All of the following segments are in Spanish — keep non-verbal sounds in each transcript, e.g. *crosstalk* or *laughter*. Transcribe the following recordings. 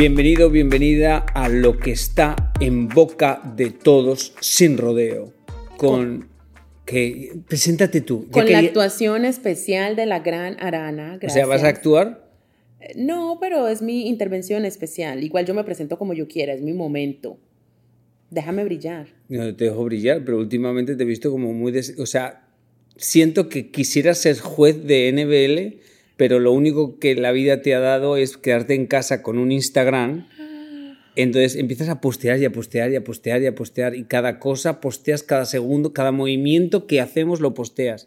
Bienvenido, bienvenida a lo que está en boca de todos sin rodeo. Con que preséntate tú. Con la actuación especial de la gran Arana. O sea, ¿vas a actuar? Eh, No, pero es mi intervención especial. Igual yo me presento como yo quiera, es mi momento. Déjame brillar. No te dejo brillar, pero últimamente te he visto como muy... des- O sea, siento que quisieras ser juez de NBL, pero lo único que la vida te ha dado es quedarte en casa con un Instagram. Entonces empiezas a postear y a postear y a postear y a postear y cada cosa posteas cada segundo, cada movimiento que hacemos lo posteas.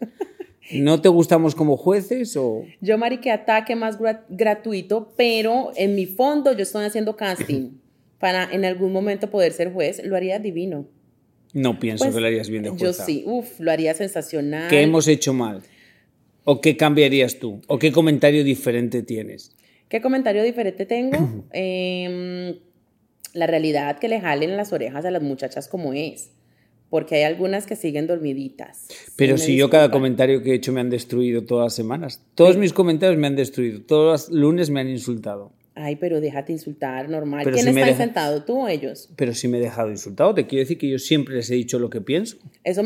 ¿No te gustamos como jueces o...? Yo, Mari, que ataque más gra- gratuito, pero en mi fondo yo estoy haciendo casting *clears throat* para en algún momento poder ser juez. Lo haría divino. No pienso Pues, que lo harías bien de Yo jueza. sí, uff, lo haría sensacional. ¿Qué hemos hecho mal? ¿O qué cambiarías tú? ¿O qué comentario diferente tienes? ¿Qué comentario diferente tengo? Em, la realidad que le jalen las orejas a las muchachas como es. Porque hay algunas que siguen dormiditas. Pero si yo cada comentario que he hecho me han destruido todas las semanas. Todos mis comentarios me han destruido. Todos los lunes me han insultado. Ay, pero déjate insultar, normal. Pero ¿Quién si está deja- sentado? ¿Tú o ellos? Pero si me he dejado insultado, te quiero decir que yo siempre les he dicho lo que pienso. Eso,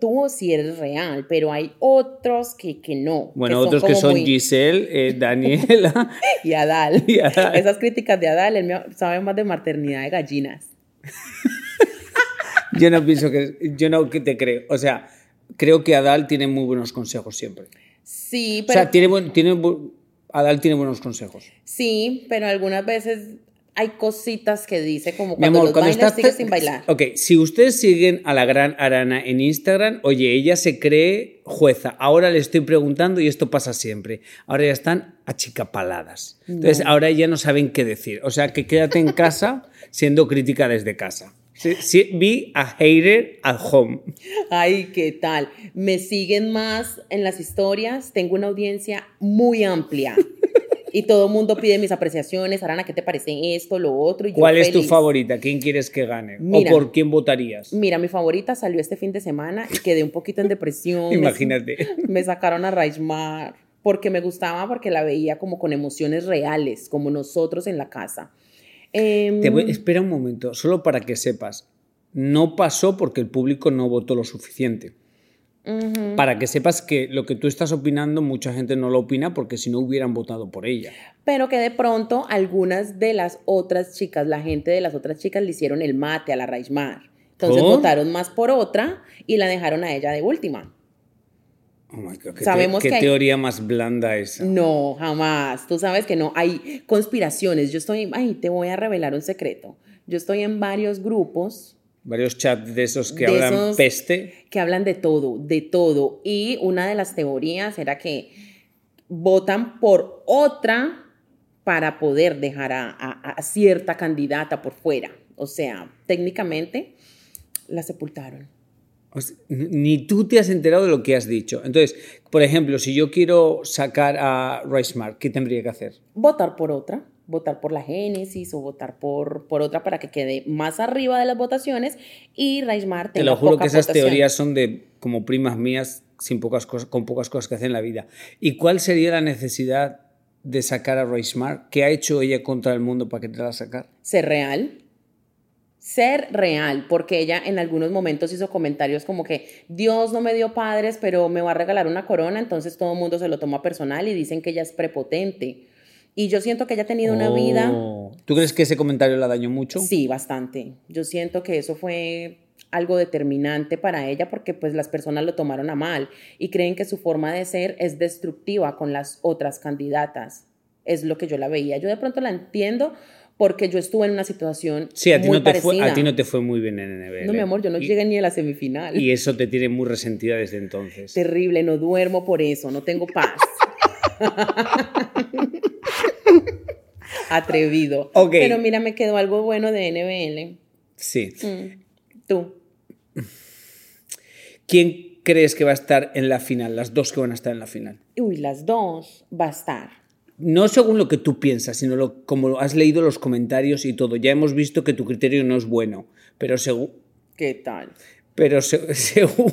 tú sí eres real, pero hay otros que, que no. Bueno, otros que son muy- Giselle, eh, *laughs* Daniela. Y Adal. *laughs* Y Adal. Esas críticas de Adal, él sabe más de maternidad de gallinas. *laughs* yo no pienso que. Yo no que te creo. O sea, creo que Adal tiene muy buenos consejos siempre. Sí, O pero, sea, tiene buen, tiene Adal tiene buenos consejos. sí, pero algunas veces hay cositas que dice como Mi cuando amor, los cuando bailas estás. sigues sin bailar. Ok, si ustedes siguen a la gran Arana en Instagram, oye, ella se cree jueza. Ahora le estoy preguntando y esto pasa siempre. Ahora ya están achicapaladas. Entonces, ahora ya no saben qué decir. O sea, que quédate en *laughs* casa siendo crítica desde casa. Sí, sí, be a hater at home. Ay, ¿qué tal? Me siguen más en las historias, tengo una audiencia muy amplia. Y todo el mundo pide mis apreciaciones. Arana, ¿qué te parece esto, lo otro? Y yo ¿Cuál es tu favorita? ¿Quién quieres que gane? Mira. ¿O por quién votarías? Mira, mi favorita salió este fin de semana y quedé un poquito en depresión. Me- Imagínate. *laughs* Me sacaron a Raishmar porque me gustaba, porque la veía como con emociones reales, como nosotros en la casa. Em, Te voy- espera un momento, solo para que sepas. No pasó porque el público no votó lo suficiente. Para que sepas que lo que tú estás opinando, mucha gente no lo opina porque si no hubieran votado por ella. Pero que de pronto algunas de las otras chicas, la gente de las otras chicas le hicieron el mate a la Raishmar. Entonces ¿Por? votaron más por otra y la dejaron a ella de última. Oh my God, qué, Sabemos te- qué que hay- teoría más blanda esa. No, jamás. Tú sabes que no. Hay conspiraciones. Yo estoy, ay, te voy a revelar un secreto. Yo estoy en varios grupos Varios chats de esos que De hablan esos- peste. que hablan de todo, de todo. Y una de las teorías era que votan por otra para poder dejar a, a- a cierta candidata por fuera. O sea, técnicamente la sepultaron. N- ni tú te has enterado de lo que has dicho. Entonces, por ejemplo, si yo quiero sacar a Reismar, ¿qué tendría que hacer? Votar por otra, votar por la Génesis o votar por, por otra para que quede más arriba de las votaciones y Raismar Te tenga lo juro poca que esas votación. teorías son de como primas mías sin pocas cosas, con pocas cosas que hacen en la vida. ¿Y cuál sería la necesidad de sacar a Reismar? ¿Qué ha hecho ella contra el mundo para que te la sacar? Ser real. Ser real, porque ella en algunos momentos hizo comentarios como que Dios no me dio padres, pero me va a regalar una corona, entonces todo el mundo se lo toma personal y dicen que ella es prepotente. Y yo siento que ella ha tenido una vida... Oh. ¿Tú crees que ese comentario la dañó mucho? Sí, bastante. Yo siento que eso fue algo determinante para ella porque pues las personas lo tomaron a mal y creen que su forma de ser es destructiva con las otras candidatas. Es lo que yo la veía. Yo de pronto la entiendo porque yo estuve en una situación Sí, a ti, muy no te fue, parecida. a ti no te fue muy bien en NBL. No, mi amor, yo no Y- llegué ni a la semifinal. Y eso te tiene muy resentida desde entonces. *laughs* Terrible, no duermo por eso, no tengo paz. *laughs* Atrevido. Ok. Pero mira, me quedó algo bueno de NBL. Sí. Mm, Tú. ¿Quién crees que va a estar en la final? Las dos que van a estar en la final. Uy, las dos va a estar. No según lo que tú piensas, sino lo, como has leído los comentarios y todo. Ya hemos visto que tu criterio no es bueno, pero según, ¿Qué tal? pero se- *laughs* según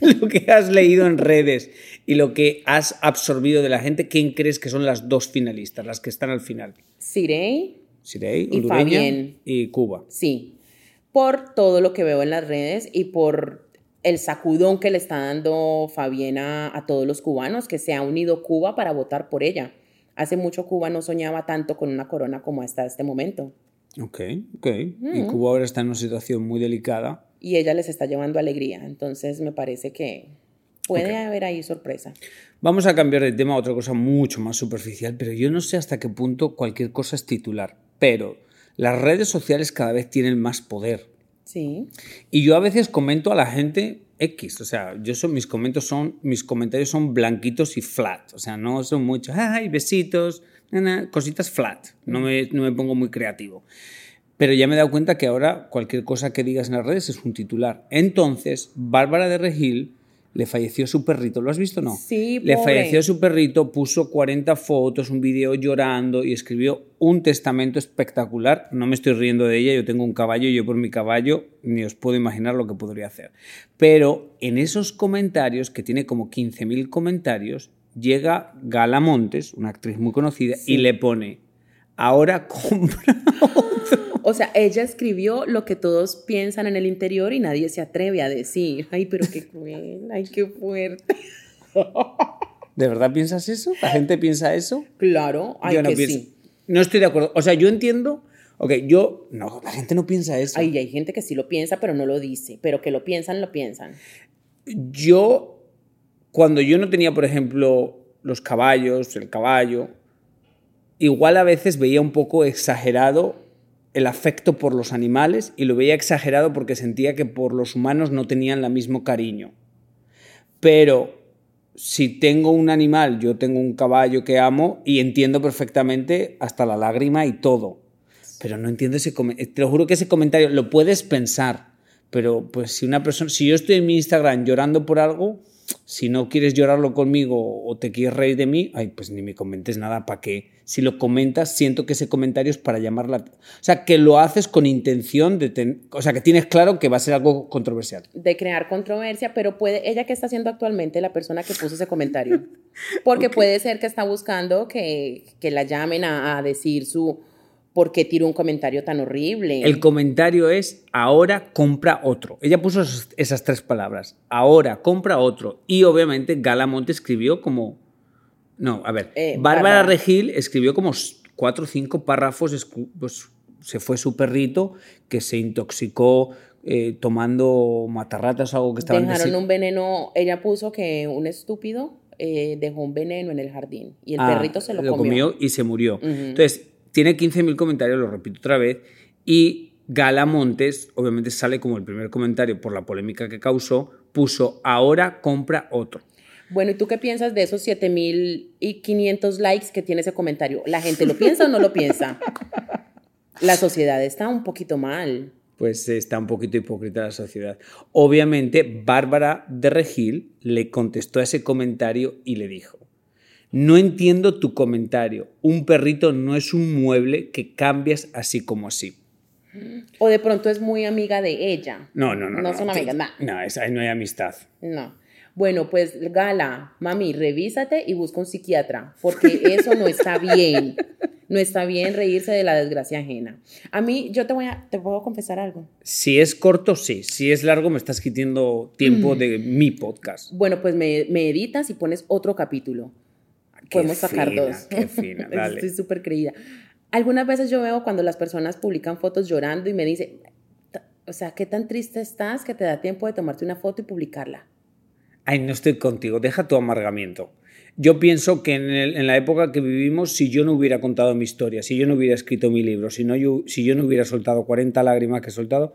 lo que has leído en redes y lo que has absorbido de la gente, ¿quién crees que son las dos finalistas, las que están al final? Sirey, Sirey, Y Fabián. y Cuba. sí. Por todo lo que veo en las redes y por el sacudón que le está dando Fabiana a todos los cubanos, que se ha unido Cuba para votar por ella. Hace mucho Cuba no soñaba tanto con una corona como hasta este momento. Ok, ok. Y Cuba ahora está en una situación muy delicada. y ella les está llevando alegría. Entonces me parece que puede haber ahí sorpresa. Vamos a cambiar de tema a otra cosa mucho más superficial, pero yo no sé hasta qué punto cualquier cosa es titular. Pero las redes sociales cada vez tienen más poder. Sí. Y yo a veces comento a la gente X, o sea, yo son, mis, comentarios son, mis comentarios son blanquitos y flat, o sea, no son muchos, ay, besitos, na, na", cositas flat, no me, no me pongo muy creativo. Pero ya me he dado cuenta que ahora cualquier cosa que digas en las redes es un titular. Entonces, Bárbara de Regil le falleció su perrito, ¿lo has visto no? Sí, Le pobre. falleció su perrito, puso 40 fotos, un video llorando y escribió un testamento espectacular. No me estoy riendo de ella, yo tengo un caballo y yo por mi caballo ni os puedo imaginar lo que podría hacer. Pero en esos comentarios, que tiene como 15.000 comentarios, llega Gala Montes, una actriz muy conocida, y le pone, ahora compra *laughs* O sea, ella escribió lo que todos piensan en el interior y nadie se atreve a decir. Ay, pero qué cruel, ay, qué fuerte. *laughs* ¿De verdad piensas eso? ¿La gente piensa eso? Claro, ay, yo no que pienso. sí. No estoy de acuerdo. O sea, yo entiendo. Ok, yo. No, la gente no piensa eso. Ay, hay gente que sí lo piensa, pero no lo dice. Pero que lo piensan, lo piensan. Yo, cuando yo no tenía, por ejemplo, los caballos, el caballo, igual a veces veía un poco exagerado el afecto por los animales y lo veía exagerado porque sentía que por los humanos no tenían el mismo cariño. Pero si tengo un animal, yo tengo un caballo que amo y entiendo perfectamente hasta la lágrima y todo. Pero no entiendo ese comentario. Te lo juro que ese comentario lo puedes pensar, pero pues si una persona, si yo estoy en mi Instagram llorando por algo, si no quieres llorarlo conmigo o te quieres reír de mí, ay, pues ni me comentes nada, ¿para qué? Si lo comentas, siento que ese comentario es para llamar la... O sea, que lo haces con intención de... ten- O sea, que tienes claro que va a ser algo controversial. de crear controversia, pero puede, ella qué está haciendo actualmente, la persona que puso ese comentario. *laughs* Porque puede ser que está buscando que, que la llamen a, a decir su por qué tiró un comentario tan horrible. El comentario es, ahora compra otro. Ella puso esas, tres palabras, ahora compra otro. Y obviamente Galamonte escribió como... No, a ver, Eh, Bárbara. Regil escribió como cuatro o cinco párrafos, pues se fue su perrito que se intoxicó eh, tomando matarratas o algo que estaban... Dejaron desi- un veneno, ella puso que un estúpido eh, dejó un veneno en el jardín y el Ah, perrito se lo, comió. y se murió. Entonces, tiene 15.000 comentarios, lo repito otra vez, y Gala Montes, obviamente sale como el primer comentario por la polémica que causó, puso, ahora compra otro. Bueno, ¿y tú qué piensas de esos 7500 likes que tiene ese comentario? ¿La gente lo piensa o no lo piensa? *laughs* La sociedad está un poquito mal. Pues está un poquito hipócrita la sociedad. Obviamente, Bárbara de Regil le contestó a ese comentario y le dijo, no entiendo tu comentario, un perrito no es un mueble que cambias así como así. O de pronto es muy amiga de ella. No, no, no. No son amigas, nah. No, es- ahí no hay amistad. No. Bueno, pues Gala, mami, revísate y busca un psiquiatra, porque *laughs* eso no está bien. No está bien reírse de la desgracia ajena. A mí, yo te voy a, te puedo confesar algo. Si es corto, sí. Si es largo, me estás quitando tiempo de mi podcast. Bueno, pues me, me editas y pones otro capítulo. Podemos sacar fina, dos. qué fina, *laughs* dale. Estoy súper creída. Algunas veces yo veo cuando las personas publican fotos llorando y me dicen, "Ta- o sea, qué tan triste estás que te da tiempo de tomarte una foto y publicarla. Ay, no estoy contigo, deja tu amargamiento. Yo pienso que en, el- en la época que vivimos, si yo no hubiera contado mi historia, si yo no hubiera escrito mi libro, si, no, yo, si yo no hubiera soltado 40 lágrimas que he soltado,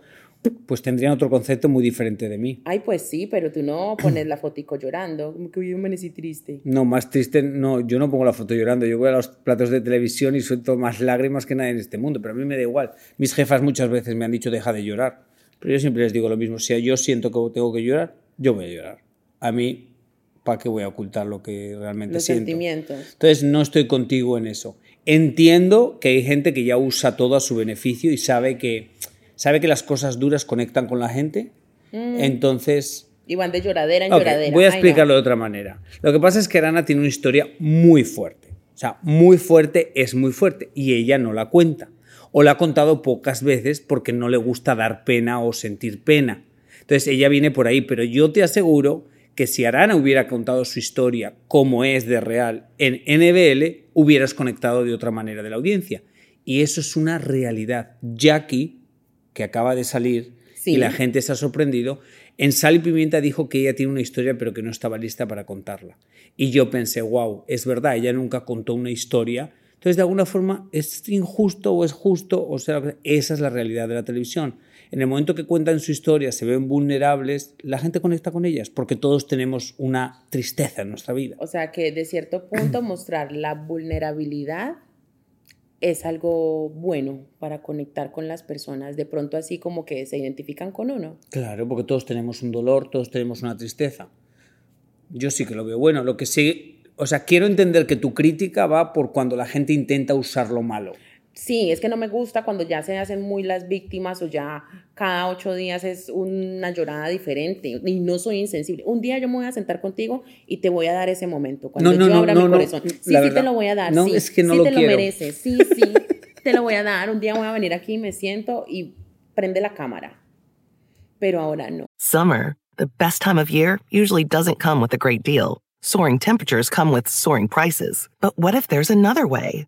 pues tendrían otro concepto muy diferente de mí. Ay, pues sí, pero tú no *clears throat* pones la fotico llorando, como que yo amanecí triste. No, más triste, no, yo no pongo la foto llorando, yo voy a los platos de televisión y suelto más lágrimas que nadie en este mundo, pero a mí me da igual. Mis jefas muchas veces me han dicho deja de llorar, pero yo siempre les digo lo mismo, si yo siento que tengo que llorar, yo voy a llorar. A mí, ¿para qué voy a ocultar lo que realmente Los siento? sentimientos. Entonces no estoy contigo en eso. Entiendo que hay gente que ya usa todo a su beneficio y sabe que, sabe que las cosas duras conectan con la gente. Entonces, Y van de lloradera en lloradera. voy a Ay, no. explicarlo de otra manera. Lo que pasa es que Arana tiene una historia muy fuerte. O sea, muy fuerte es muy fuerte y ella no la cuenta. O la ha contado pocas veces porque no le gusta dar pena o sentir pena. Entonces ella viene por ahí, pero yo te aseguro que si Arana hubiera contado su historia como es de real en NBL, hubieras conectado de otra manera de la audiencia. Y eso es una realidad. Jackie, que acaba de salir Sí. y la gente se ha sorprendido, en Sal y Pimienta dijo que ella tiene una historia pero que no estaba lista para contarla. Y yo pensé, wow, es verdad, ella nunca contó una historia. Entonces, de alguna forma, ¿es injusto o es justo? O sea, esa es la realidad de la televisión. En el momento que cuentan su historia, se ven vulnerables, la gente conecta con ellas porque todos tenemos una tristeza en nuestra vida. O sea que de cierto punto *clears throat* mostrar la vulnerabilidad es algo bueno para conectar con las personas. De pronto así como que se identifican con uno. Claro, porque todos tenemos un dolor, todos tenemos una tristeza. Yo sí que lo veo bueno. Lo que sí, o sea, quiero entender que tu crítica va por cuando la gente intenta usar lo malo. Sí, es que no me gusta cuando ya se hacen muy las víctimas o ya cada ocho días es una llorada diferente y no soy insensible. Un día yo me voy a sentar contigo y te voy a dar ese momento cuando No, no, yo no, abra no, mi no, corazón. Sí, sí verdad. te lo voy a dar. No, sí, es que no sí lo te quiero. lo mereces. Sí, sí, te lo voy a dar. Un día voy a venir aquí, me siento y prende la cámara. Pero ahora no. Summer, the best time of year, usually doesn't come with a great deal. Soaring temperatures come with soaring prices. But what if there's another way?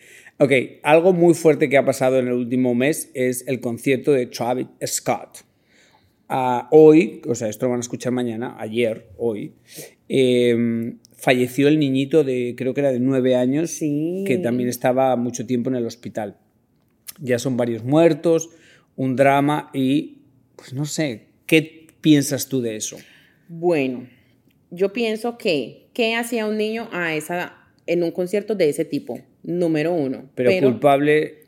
ok. Algo muy fuerte que ha pasado en el último mes es el concierto de Travis Scott. Ah, hoy, o sea, esto lo van a escuchar mañana, ayer, hoy, eh, falleció el niñito de, creo que era de nueve años, Sí. que también estaba mucho tiempo en el hospital. Ya son varios muertos, un drama y, pues no sé, ¿qué piensas tú de eso? Bueno, yo pienso que, ¿qué hacía un niño a esa, en un concierto de ese tipo? Número uno. Pero, culpable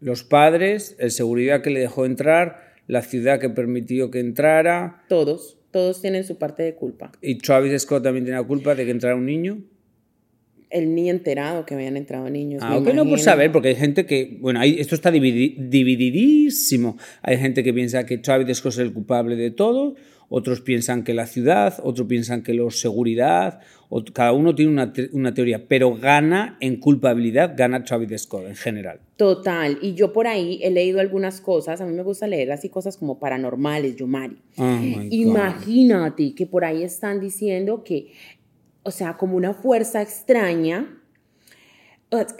los padres, el seguridad que le dejó entrar, la ciudad que permitió que entrara. todos, todos tienen su parte de culpa. ¿Y Travis Scott también tenía culpa de que entrara un niño? El ni enterado que habían entrado niños. Ah, me ok, no, por imagino. saber, porque hay gente que, bueno, hay, esto está dividi- divididísimo. Hay gente que piensa que Travis Scott es el culpable de todo, otros piensan que la ciudad, otros piensan que los seguridad, ot- cada uno tiene una, te- una teoría, pero gana en culpabilidad, gana Travis Scott en general. Total, y yo por ahí he leído algunas cosas, a mí me gusta leer así cosas como paranormales, Yomari. Oh my God. Imagínate que por ahí están diciendo que, o sea, como una fuerza extraña,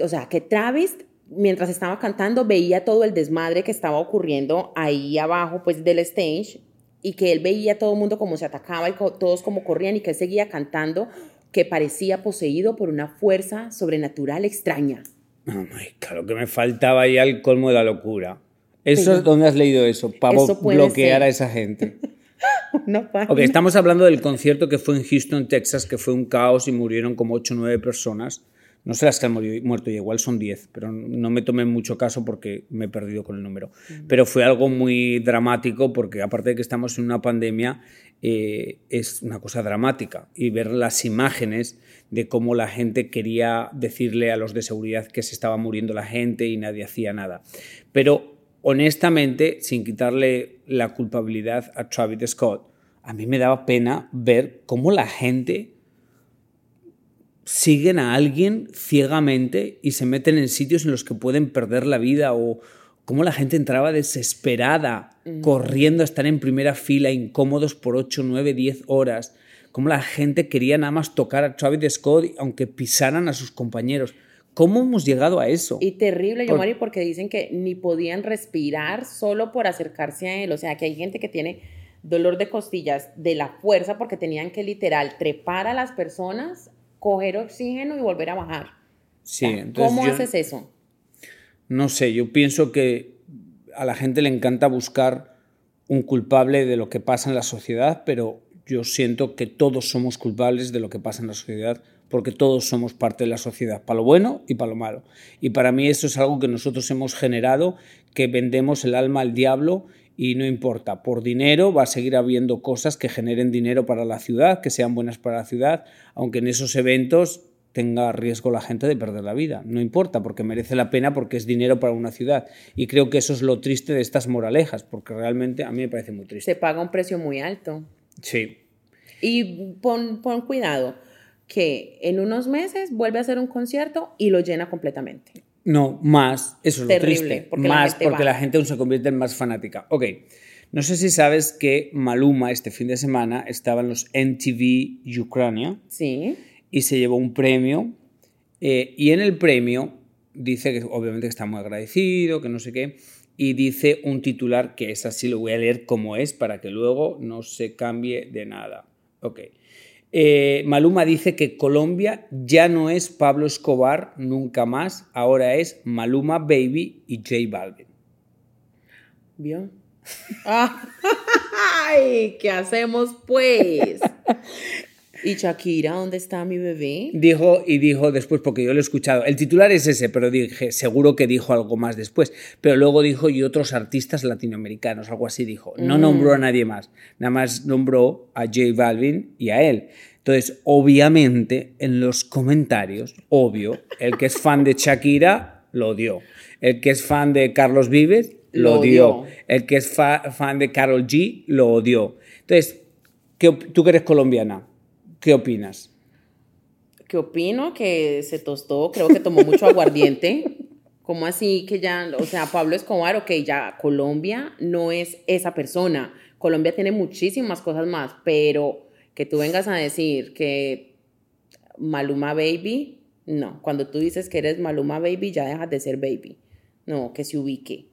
o sea, que Travis, mientras estaba cantando, veía todo el desmadre que estaba ocurriendo ahí abajo, pues, del stage, y que él veía a todo el mundo como se atacaba y todos como corrían y que él seguía cantando que parecía poseído por una fuerza sobrenatural extraña. Oh claro que me faltaba ya el colmo de la locura. ¿Eso es dónde has leído eso? Para bloquear a esa gente. *laughs* no Ok, estamos hablando del concierto que fue en Houston, Texas, que fue un caos y murieron como 8 o 9 personas. No sé las que han muerto, y igual son 10, pero no me tomé mucho caso porque me he perdido con el número. Pero fue algo muy dramático porque aparte de que estamos en una pandemia, eh, es una cosa dramática. Y ver las imágenes de cómo la gente quería decirle a los de seguridad que se estaba muriendo la gente y nadie hacía nada. Pero honestamente, sin quitarle la culpabilidad a Travis Scott, a mí me daba pena ver cómo la gente siguen a alguien ciegamente y se meten en sitios en los que pueden perder la vida o cómo la gente entraba desesperada, corriendo a estar en primera fila, incómodos por 8, 9, 10 horas, cómo la gente quería nada más tocar a Travis Scott aunque pisaran a sus compañeros. ¿Cómo hemos llegado a eso? Y terrible, yo, Mari, porque dicen que ni podían respirar solo por acercarse a él. O sea, que hay gente que tiene dolor de costillas de la fuerza porque tenían que literal trepar a las personas coger oxígeno y volver a bajar. Sí, entonces ¿Cómo haces eso? No sé, yo pienso que a la gente le encanta buscar un culpable de lo que pasa en la sociedad, pero yo siento que todos somos culpables de lo que pasa en la sociedad porque todos somos parte de la sociedad, para lo bueno y para lo malo. Y para mí eso es algo que nosotros hemos generado, que vendemos el alma al diablo y no importa, por dinero va a seguir habiendo cosas que generen dinero para la ciudad, que sean buenas para la ciudad, aunque en esos eventos tenga riesgo la gente de perder la vida. No importa, porque merece la pena porque es dinero para una ciudad. Y creo que eso es lo triste de estas moralejas, porque realmente a mí me parece muy triste. Se paga un precio muy alto. Sí. Y pon, pon cuidado, que en unos meses vuelve a hacer un concierto y lo llena completamente. No, más, eso es lo triste. más porque la gente aún se convierte en más fanática. Ok, no sé si sabes que Maluma este fin de semana estaba en los MTV Ucrania. Sí. Y se llevó un premio. Eh, y en el premio dice que obviamente está muy agradecido, que no sé qué. Y dice un titular que es así, lo voy a leer como es para que luego no se cambie de nada. Ok. Eh, Maluma dice que Colombia ya no es Pablo Escobar nunca más, ahora es Maluma Baby y J Balvin. ¿Vio? *laughs* ¡Ay! ¿Qué hacemos pues? *laughs* ¿Y Shakira, dónde está mi bebé? Dijo y dijo después, porque yo lo he escuchado. El titular es ese, pero dije, seguro que dijo algo más después. Pero luego dijo, y otros artistas latinoamericanos, algo así dijo. No mm. nombró a nadie más, nada más nombró a J Balvin y a él. Entonces, obviamente, en los comentarios, obvio, el que es fan de Shakira lo odió. El que es fan de Carlos Vives lo, odió. El que es fan de Carol G lo odió. Entonces, tú que eres colombiana, ¿Qué opinas? ¿Qué opino? Que se tostó, creo que tomó mucho aguardiente. *laughs* ¿Cómo así que ya, o sea, Pablo Escobar, ok, ya Colombia no es esa persona. Colombia tiene muchísimas cosas más, pero que tú vengas a decir que Maluma Baby, no. Cuando tú dices que eres Maluma Baby, ya dejas de ser baby. No, que se ubique.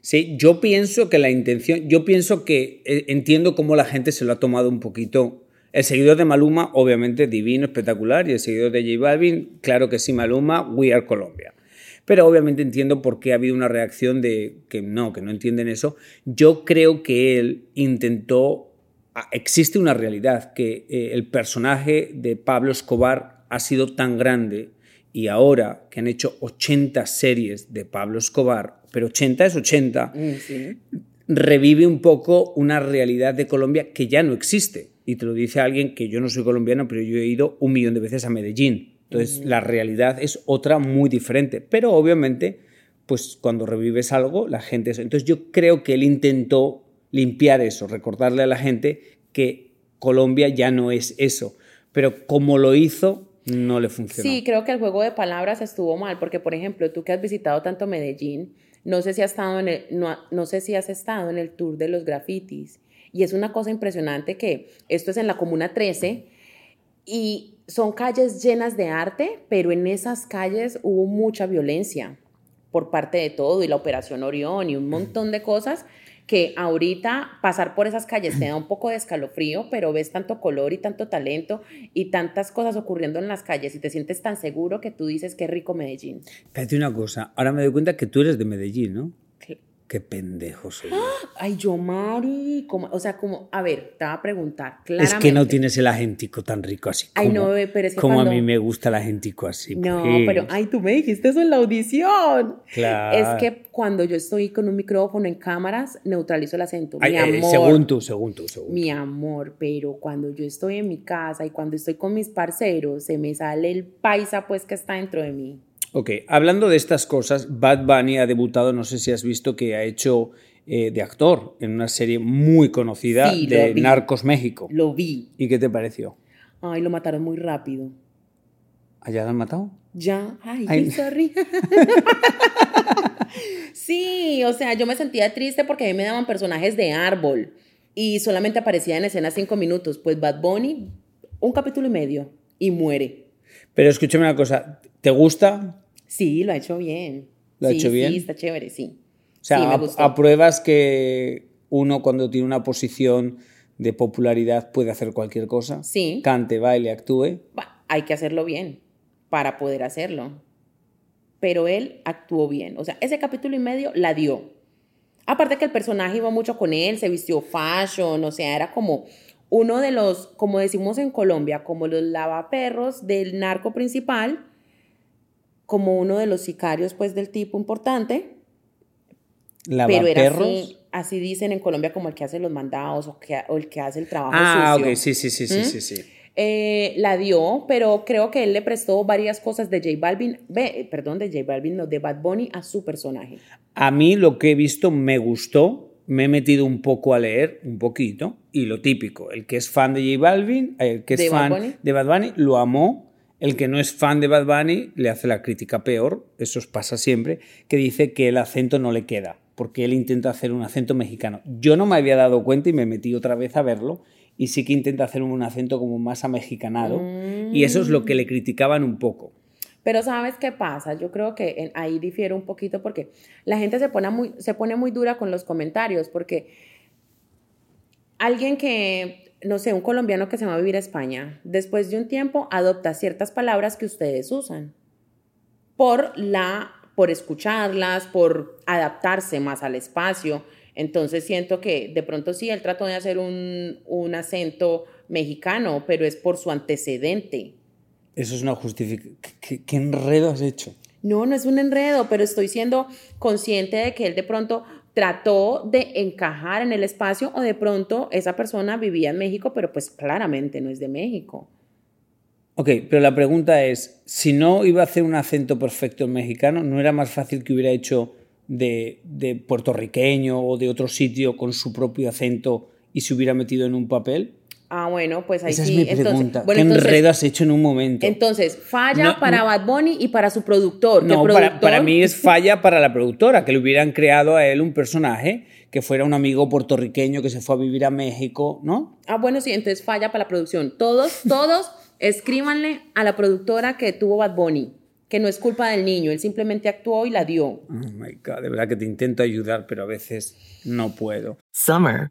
Sí, yo pienso que la intención, yo pienso que eh, entiendo cómo la gente se lo ha tomado un poquito el seguidor de Maluma, obviamente, divino, espectacular, y el seguidor de J Balvin, claro que sí, Maluma, We Are Colombia. Pero obviamente entiendo por qué ha habido una reacción de que no, que no entienden eso. Yo creo que él intentó, ah, existe una realidad, que eh, el personaje de Pablo Escobar ha sido tan grande y ahora que han hecho 80 series de Pablo Escobar, pero 80 es 80, mm, revive un poco una realidad de Colombia que ya no existe y te lo dice alguien que yo no soy colombiano, pero yo he ido un millón de veces a Medellín. Entonces, la realidad es otra muy diferente. Pero obviamente, pues cuando revives algo, la gente... Entonces, yo creo que él intentó limpiar eso, recordarle a la gente que Colombia ya no es eso. Pero como lo hizo, no le funcionó. Sí, creo que el juego de palabras estuvo mal, porque por ejemplo, tú que has visitado tanto Medellín, no sé si has estado en el, no, no sé si has estado en el tour de los grafitis y es una cosa impresionante que esto es en la Comuna 13 y son calles llenas de arte, pero en esas calles hubo mucha violencia por parte de todo y la Operación Orión y un montón de cosas que ahorita pasar por esas calles te da un poco de escalofrío, pero ves tanto color y tanto talento y tantas cosas ocurriendo en las calles y te sientes tan seguro que tú dices que rico Medellín. Espérate una cosa, ahora me doy cuenta que tú eres de Medellín, ¿no? Qué pendejo soy. *gasps* Ay, yo, Mari, como, o sea, como, a ver, te voy a preguntar, claramente. Es que no tienes el agentico tan rico así. Ay, como, no, pero es que Como cuando- a mí me gusta el agentico así. No, pues. pero, ay, tú me dijiste eso en la audición. Claro. Es que cuando yo estoy con un micrófono en cámaras, neutralizo el acento. Ay, mi eh, amor. según tú, según tú, según tú. Mi amor, pero cuando yo estoy en mi casa y cuando estoy con mis parceros, se me sale el paisa pues que está dentro de mí. Ok, hablando de estas cosas, Bad Bunny ha debutado, no sé si has visto que ha hecho eh, de actor en una serie muy conocida Sí, lo de vi. Narcos México. Lo vi. ¿Y qué te pareció? Ay, lo mataron muy rápido. ¿Allá la han matado? Ya, ay, Ay. *laughs* sorry. sí, o sea, yo me sentía triste porque a mí me daban personajes de árbol y solamente aparecía en escena cinco minutos. Pues Bad Bunny, un capítulo y medio y muere. Pero escúchame una cosa, ¿te gusta? Sí, lo ha hecho bien. ¿Lo ha Sí, hecho bien? Sí, está chévere, sí. O sea, sí, apruebas que uno cuando tiene una posición de popularidad puede hacer cualquier cosa. Sí. Cante, baile, actúe. Bah, hay que hacerlo bien para poder hacerlo. Pero él actuó bien. O sea, ese capítulo y medio la dio. Aparte que el personaje iba mucho con él, se vistió fashion, o sea, era como uno de los, como decimos en Colombia, como los lavaperros del narco principal, como uno de los sicarios, pues, del tipo importante. Pero era así, así dicen en Colombia como el que hace los mandados o, que, o el que hace el trabajo Ah, sucio. ok, sí, sí, sí, sí, ¿Mm? sí, sí. Eh, la dio, pero creo que él le prestó varias cosas de J Balvin, ve, perdón, de J Balvin, no, de Bad Bunny a su personaje. A mí lo que he visto me gustó, me he metido un poco a leer, un poquito, y lo típico, el que es fan de J Balvin, el que es ¿De Bad fan Bunny? de Bad Bunny, lo amó, el que no es fan de Bad Bunny le hace la crítica peor, eso os pasa siempre, que dice que el acento no le queda, porque él intenta hacer un acento mexicano. Yo no me había dado cuenta y me metí otra vez a verlo, y sí que intenta hacer un acento como más amexicanado, y eso es lo que le criticaban un poco. Pero ¿sabes qué pasa? Yo creo que en- ahí difiere un poquito porque la gente se pone, muy, se pone muy dura con los comentarios porque alguien que, no sé, un colombiano que se va a vivir a España, después de un tiempo adopta ciertas palabras que ustedes usan por la por escucharlas, por adaptarse más al espacio. Entonces siento que de pronto sí, él trató de hacer un, un acento mexicano, pero es por su antecedente. Eso es una justificación. ¿Qué, qué enredo has hecho? No, no es un enredo, pero estoy siendo consciente de que él de pronto trató de encajar en el espacio o de pronto esa persona vivía en México, pero pues claramente no es de México. Ok, pero la pregunta es, si no iba a hacer un acento perfecto en mexicano, ¿no era más fácil que hubiera hecho de, de puertorriqueño o de otro sitio con su propio acento y se hubiera metido en un papel? Ah, bueno, pues ahí Esa sí. es mi entonces- pregunta. bueno, ¿Qué entonces- enredo has hecho en un momento? Entonces, falla No, para no. Bad Bunny y para su productor. no, para, para mí es *laughs* falla para la productora, que le hubieran creado a él un personaje que fuera un amigo puertorriqueño que se fue a vivir a México, ¿no? Ah, bueno, sí, entonces falla para la producción. Todos, todos *laughs* escríbanle a la productora que tuvo Bad Bunny, que no es culpa del niño, él simplemente actuó y la dio. Oh my God, de verdad que te intento ayudar, pero a veces no puedo. Summer,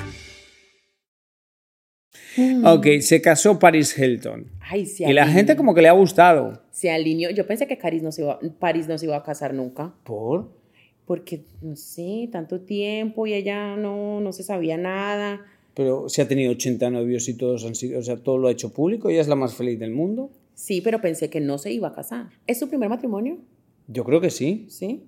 Ok, se casó Paris Hilton. Ay, se Y la gente como que le ha gustado. Se alineó. Yo pensé que Paris no se iba, París no se iba a casar nunca. ¿Por? Porque, no sé, tanto tiempo y ella no, no se sabía nada. Pero se ha tenido 80 novios y todos han sido, o sea, todo lo ha hecho público, ella es la más feliz del mundo. Sí, pero pensé que no se iba a casar. ¿Es su primer matrimonio? Yo creo que sí. Sí.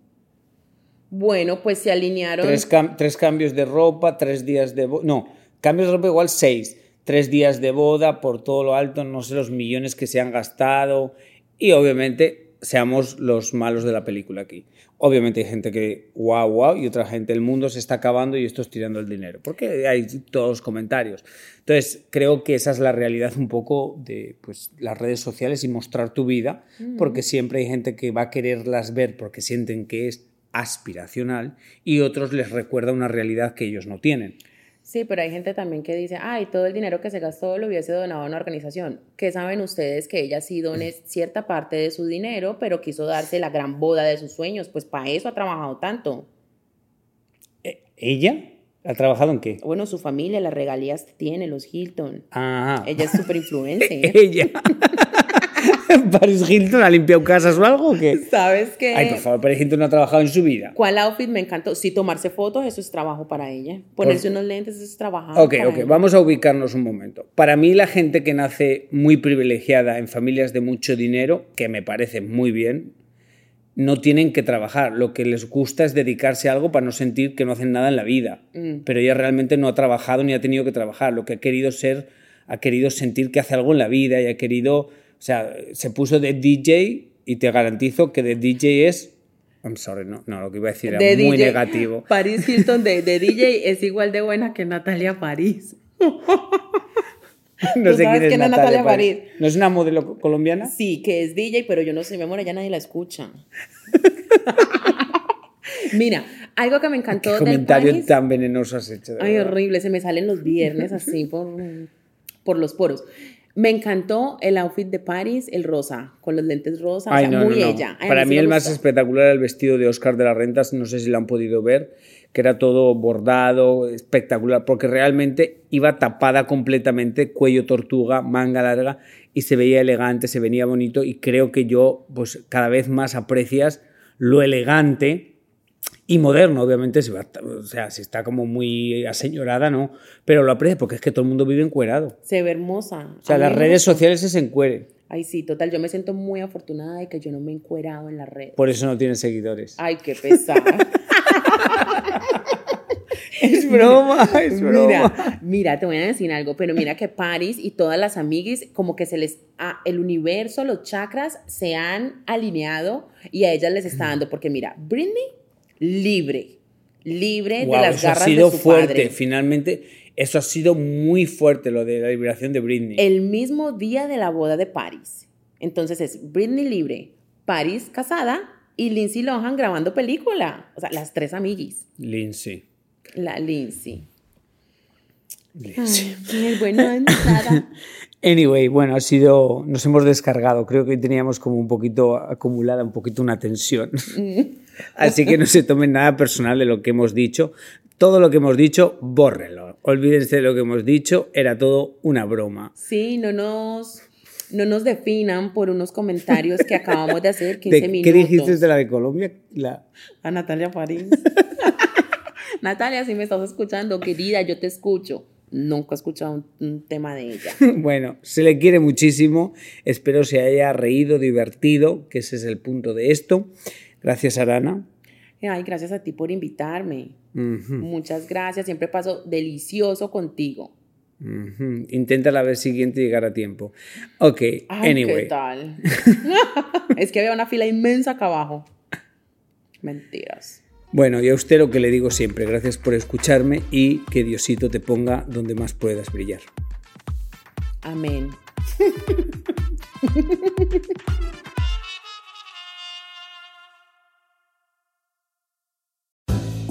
Bueno, pues se alinearon. Tres, cam- tres cambios de ropa, tres días de. No, cambios de ropa igual seis. Tres días de boda por todo lo alto, no sé los millones que se han gastado. Y obviamente seamos los malos de la película aquí. Obviamente hay gente que wow, wow, y otra gente, el mundo se está acabando y esto es tirando el dinero. Porque hay todos los comentarios. Entonces, creo que esa es la realidad un poco de pues, las redes sociales y mostrar tu vida, porque siempre hay gente que va a quererlas ver porque sienten que es aspiracional y otros les recuerda una realidad que ellos no tienen. Sí, pero hay gente también que dice, ay, todo el dinero que se gastó lo hubiese donado a una organización. ¿Qué saben ustedes que ella sí done *laughs* cierta parte de su dinero, pero quiso darse la gran boda de sus sueños? Pues para eso ha trabajado tanto. ¿Ella? ¿Ha trabajado en qué? Bueno, su familia, las regalías tiene, los Hilton. Ajá. Ella es *laughs* súper influencer. Ella. *laughs* *laughs* ¿Paris Hilton ha limpiado casas o algo o qué? ¿Sabes qué? Ay, por favor, Paris Hilton no ha trabajado en su vida. ¿Cuál outfit me encantó? Sí, tomarse fotos, eso es trabajo para ella. Ponerse unos lentes, eso es trabajo. Ok, para ok, ella. vamos a ubicarnos un momento. Para mí la gente que nace muy privilegiada en familias de mucho dinero, que me parece muy bien, no tienen que trabajar. Lo que les gusta es dedicarse a algo para no sentir que no hacen nada en la vida. Mm. Pero ella realmente no ha trabajado ni ha tenido que trabajar. Lo que ha querido ser, ha querido sentir que hace algo en la vida y ha querido, sea, se puso de DJ y te garantizo que de DJ es... I'm sorry, no, no, lo que iba a decir era De muy DJ. negativo. Paris Hilton de, de DJ *laughs* es igual de buena que Natalia París. No ¿Tú sé sabes quién es Natalia Natalia París. París? ¿No es una modelo co- colombiana? Sí, que es DJ, pero yo no sé, mi amor, ya nadie la escucha. *laughs* Mira, algo que me encantó ¿Qué del comentario Paris. tan venenoso has hecho? de Ay, verdad? horrible, se me salen los viernes así por, por los poros. Me encantó el outfit de Paris, el rosa, con los lentes rosa, o Ay, sea, no, muy no, no. ella. Ay, Para mí el más espectacular era el vestido de Oscar de las Rentas, no sé si lo han podido ver, que era todo bordado, espectacular, porque realmente iba tapada completamente, cuello tortuga, manga larga, y se veía elegante, se venía bonito, y creo que yo, pues cada vez más aprecias lo elegante y moderno, obviamente, se va- o sea, si está como muy aseñorada, ¿no? Pero lo aprecia porque es que todo el mundo vive encuerado. Se ve hermosa. O sea, las redes sociales es encuere, Ay, sí, total, yo me siento muy afortunada de que yo no me he encuerado en las redes. por eso no tiene seguidores. Ay, qué pesada. *laughs* Es broma, es broma. Mira, mira, te voy a decir algo, pero mira que Paris y todas las amiguis, como que se les, el universo, los chakras se han alineado y a ellas les está dando, porque mira, Britney, libre, libre Guau, de las eso ha garras sido de su fuerte, padre. finalmente, eso ha sido muy fuerte, lo de la liberación de Britney. El mismo día de la boda de Paris. Entonces es Britney libre, Paris casada y Lindsay Lohan grabando película. O sea, las tres amiguis. Lindsay. La Lindsay. Lindsay. Ay, bueno *laughs* nada. Anyway, bueno, ha sido, nos hemos descargado, creo que teníamos como un poquito acumulada, un poquito una tensión. Así que no se tomen nada personal de lo que hemos dicho. Todo lo que hemos dicho, bórrenlo. Olvídense de lo que hemos dicho, era todo una broma. Sí, no nos, no nos definan por unos comentarios que acabamos de hacer *laughs* 15 ¿De ¿Qué minutos. dijiste de la de Colombia? La... A Natalia París. *laughs* *laughs* Natalia, si me estás escuchando, querida, yo te escucho. Nunca he escuchado un, un tema de ella. Bueno, se le quiere muchísimo. Espero se haya reído, divertido, que ese es el punto de esto. Gracias, Arana. Ay, gracias a ti por invitarme. Muchas gracias. Siempre paso delicioso contigo. Intenta la vez siguiente llegar a tiempo. Ok, Ay, anyway. ¿qué tal? *laughs* *laughs* es que había una fila inmensa acá abajo. Mentiras. Bueno, y a usted lo que le digo siempre, gracias por escucharme y que Diosito te ponga donde más puedas brillar. Amén. *laughs*